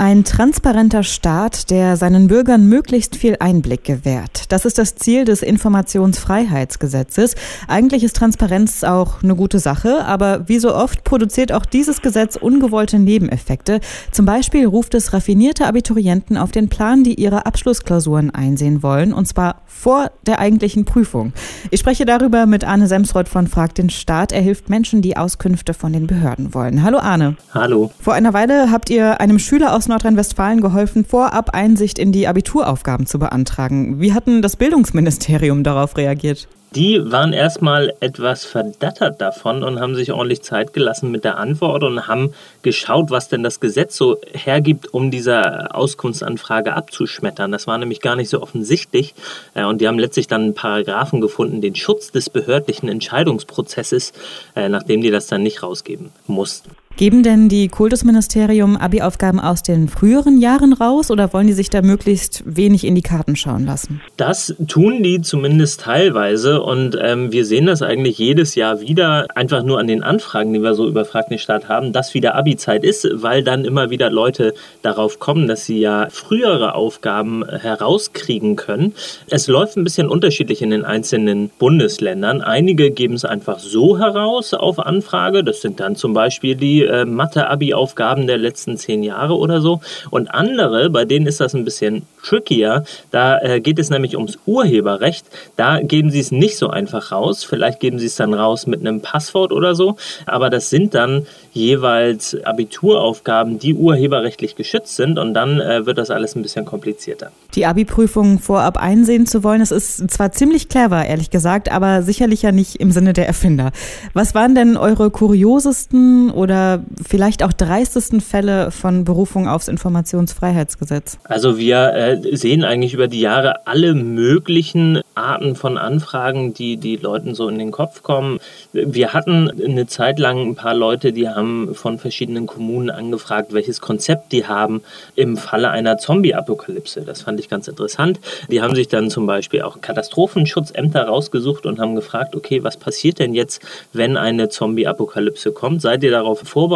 Ein transparenter Staat, der seinen Bürgern möglichst viel Einblick gewährt. Das ist das Ziel des Informationsfreiheitsgesetzes. Eigentlich ist Transparenz auch eine gute Sache, aber wie so oft produziert auch dieses Gesetz ungewollte Nebeneffekte. Zum Beispiel ruft es raffinierte Abiturienten auf den Plan, die ihre Abschlussklausuren einsehen wollen, und zwar vor der eigentlichen Prüfung. Ich spreche darüber mit Arne Semsroth von Frag den Staat. Er hilft Menschen, die Auskünfte von den Behörden wollen. Hallo Arne. Hallo. Vor einer Weile habt ihr einem Schüler aus Nordrhein-Westfalen geholfen, vorab Einsicht in die Abituraufgaben zu beantragen. Wie hatten das Bildungsministerium darauf reagiert? Die waren erstmal etwas verdattert davon und haben sich ordentlich Zeit gelassen mit der Antwort und haben geschaut, was denn das Gesetz so hergibt, um diese Auskunftsanfrage abzuschmettern. Das war nämlich gar nicht so offensichtlich. Äh, und die haben letztlich dann einen Paragraphen gefunden, den Schutz des behördlichen Entscheidungsprozesses, äh, nachdem die das dann nicht rausgeben mussten. Geben denn die Kultusministerium Abi-Aufgaben aus den früheren Jahren raus oder wollen die sich da möglichst wenig in die Karten schauen lassen? Das tun die zumindest teilweise und ähm, wir sehen das eigentlich jedes Jahr wieder, einfach nur an den Anfragen, die wir so über Frag den Staat haben, dass wieder Abi-Zeit ist, weil dann immer wieder Leute darauf kommen, dass sie ja frühere Aufgaben herauskriegen können. Es läuft ein bisschen unterschiedlich in den einzelnen Bundesländern. Einige geben es einfach so heraus auf Anfrage. Das sind dann zum Beispiel die äh, Mathe-Abi-Aufgaben der letzten zehn Jahre oder so. Und andere, bei denen ist das ein bisschen trickier. Da äh, geht es nämlich ums Urheberrecht. Da geben sie es nicht so einfach raus. Vielleicht geben sie es dann raus mit einem Passwort oder so. Aber das sind dann jeweils Abituraufgaben, die urheberrechtlich geschützt sind. Und dann äh, wird das alles ein bisschen komplizierter. Die Abi-Prüfung vorab einsehen zu wollen, das ist zwar ziemlich clever, ehrlich gesagt, aber sicherlich ja nicht im Sinne der Erfinder. Was waren denn eure kuriosesten oder vielleicht auch dreistesten Fälle von Berufung aufs Informationsfreiheitsgesetz? Also wir äh, sehen eigentlich über die Jahre alle möglichen Arten von Anfragen, die die Leuten so in den Kopf kommen. Wir hatten eine Zeit lang ein paar Leute, die haben von verschiedenen Kommunen angefragt, welches Konzept die haben im Falle einer Zombie-Apokalypse. Das fand ich ganz interessant. Die haben sich dann zum Beispiel auch Katastrophenschutzämter rausgesucht und haben gefragt, okay, was passiert denn jetzt, wenn eine Zombie-Apokalypse kommt? Seid ihr darauf vorbereitet?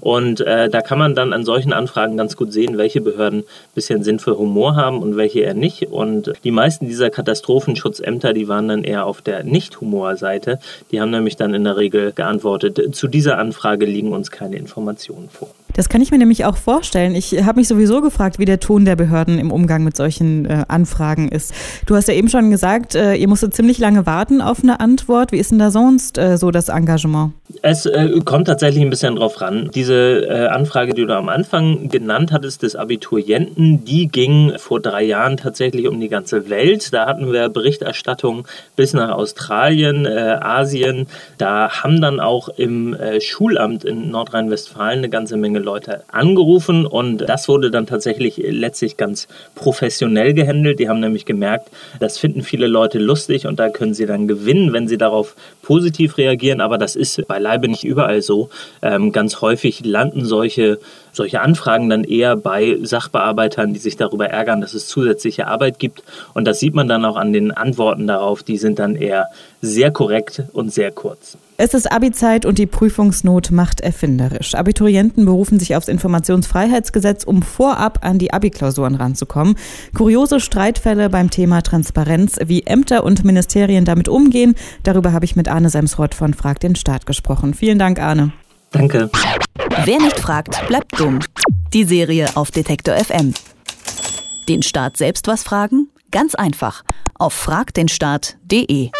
Und äh, da kann man dann an solchen Anfragen ganz gut sehen, welche Behörden ein bisschen Sinn für Humor haben und welche eher nicht. Und die meisten dieser Katastrophenschutzämter, die waren dann eher auf der Nicht-Humor-Seite. Die haben nämlich dann in der Regel geantwortet, zu dieser Anfrage liegen uns keine Informationen vor. Das kann ich mir nämlich auch vorstellen. Ich habe mich sowieso gefragt, wie der Ton der Behörden im Umgang mit solchen äh, Anfragen ist. Du hast ja eben schon gesagt, äh, ihr musstet ziemlich lange warten auf eine Antwort. Wie ist denn da sonst äh, so das Engagement? Es äh, kommt tatsächlich ein bisschen drauf ran. Diese äh, Anfrage, die du am Anfang genannt hattest, des Abiturienten, die ging vor drei Jahren tatsächlich um die ganze Welt. Da hatten wir Berichterstattung bis nach Australien, äh, Asien. Da haben dann auch im Schulamt in Nordrhein-Westfalen eine ganze Menge Leute angerufen und das wurde dann tatsächlich letztlich ganz professionell gehandelt. Die haben nämlich gemerkt, das finden viele Leute lustig und da können sie dann gewinnen, wenn sie darauf positiv reagieren. Aber das ist beileibe nicht überall so. Ähm, ganz häufig landen solche solche Anfragen dann eher bei Sachbearbeitern, die sich darüber ärgern, dass es zusätzliche Arbeit gibt. Und das sieht man dann auch an den Antworten darauf. Die sind dann eher sehr korrekt und sehr kurz. Es ist Abi-Zeit und die Prüfungsnot macht erfinderisch. Abiturienten berufen sich aufs Informationsfreiheitsgesetz, um vorab an die Abi-Klausuren ranzukommen. Kuriose Streitfälle beim Thema Transparenz, wie Ämter und Ministerien damit umgehen, darüber habe ich mit Arne Semsroth von Frag den Staat gesprochen. Vielen Dank, Arne. Danke. Wer nicht fragt, bleibt dumm. Die Serie auf Detektor FM. Den Staat selbst was fragen? Ganz einfach. Auf fragdenstaat.de.